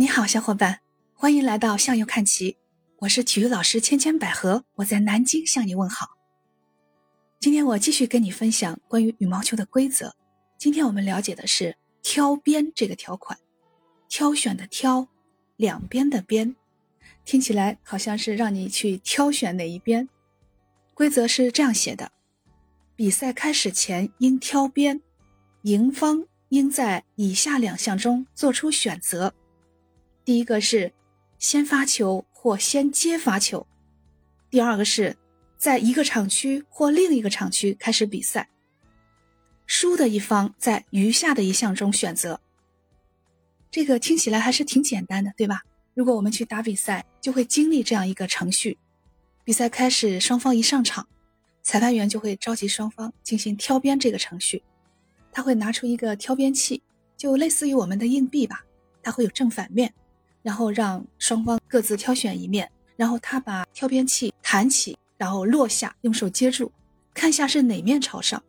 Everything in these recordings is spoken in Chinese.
你好，小伙伴，欢迎来到向右看齐。我是体育老师千千百合，我在南京向你问好。今天我继续跟你分享关于羽毛球的规则。今天我们了解的是挑边这个条款，挑选的挑，两边的边，听起来好像是让你去挑选哪一边。规则是这样写的：比赛开始前应挑边，赢方应在以下两项中做出选择。第一个是先发球或先接发球，第二个是在一个场区或另一个场区开始比赛。输的一方在余下的一项中选择。这个听起来还是挺简单的，对吧？如果我们去打比赛，就会经历这样一个程序：比赛开始，双方一上场，裁判员就会召集双方进行挑边这个程序。他会拿出一个挑边器，就类似于我们的硬币吧，它会有正反面。然后让双方各自挑选一面，然后他把挑边器弹起，然后落下，用手接住，看下是哪面朝上。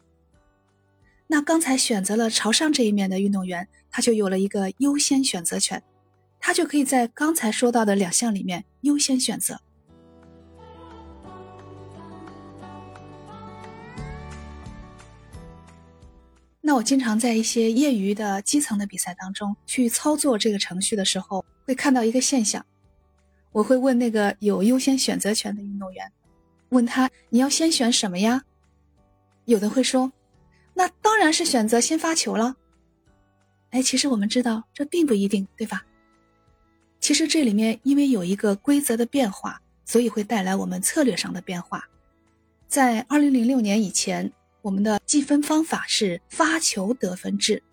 那刚才选择了朝上这一面的运动员，他就有了一个优先选择权，他就可以在刚才说到的两项里面优先选择。那我经常在一些业余的基层的比赛当中去操作这个程序的时候，会看到一个现象。我会问那个有优先选择权的运动员，问他你要先选什么呀？有的会说，那当然是选择先发球了。哎，其实我们知道这并不一定，对吧？其实这里面因为有一个规则的变化，所以会带来我们策略上的变化。在二零零六年以前。我们的计分方法是发球得分制，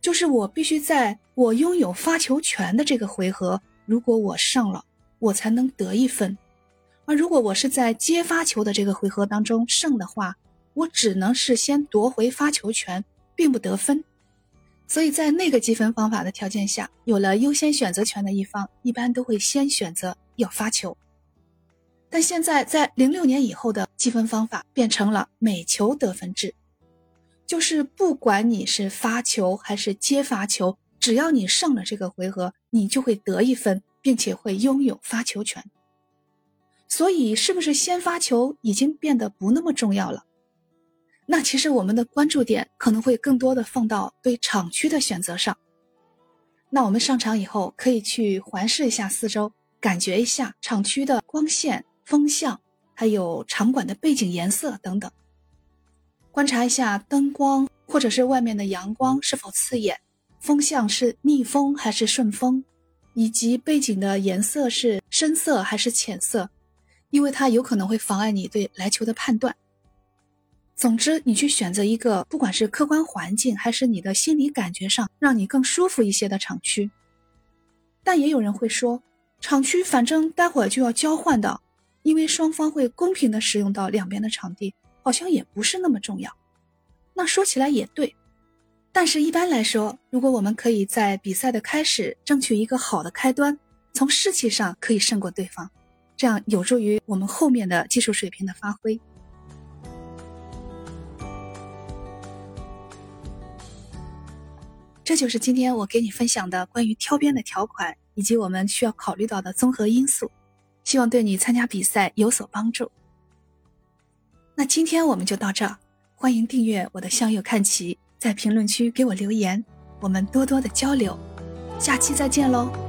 就是我必须在我拥有发球权的这个回合，如果我上了，我才能得一分；而如果我是在接发球的这个回合当中胜的话，我只能是先夺回发球权，并不得分。所以在那个计分方法的条件下，有了优先选择权的一方，一般都会先选择要发球。但现在在零六年以后的积分方法变成了每球得分制，就是不管你是发球还是接发球，只要你胜了这个回合，你就会得一分，并且会拥有发球权。所以，是不是先发球已经变得不那么重要了？那其实我们的关注点可能会更多的放到对场区的选择上。那我们上场以后，可以去环视一下四周，感觉一下场区的光线。风向，还有场馆的背景颜色等等，观察一下灯光或者是外面的阳光是否刺眼，风向是逆风还是顺风，以及背景的颜色是深色还是浅色，因为它有可能会妨碍你对来球的判断。总之，你去选择一个不管是客观环境还是你的心理感觉上让你更舒服一些的场区。但也有人会说，场区反正待会儿就要交换的。因为双方会公平的使用到两边的场地，好像也不是那么重要。那说起来也对，但是一般来说，如果我们可以在比赛的开始争取一个好的开端，从士气上可以胜过对方，这样有助于我们后面的技术水平的发挥。这就是今天我给你分享的关于挑边的条款，以及我们需要考虑到的综合因素。希望对你参加比赛有所帮助。那今天我们就到这儿，欢迎订阅我的向右看齐，在评论区给我留言，我们多多的交流，下期再见喽。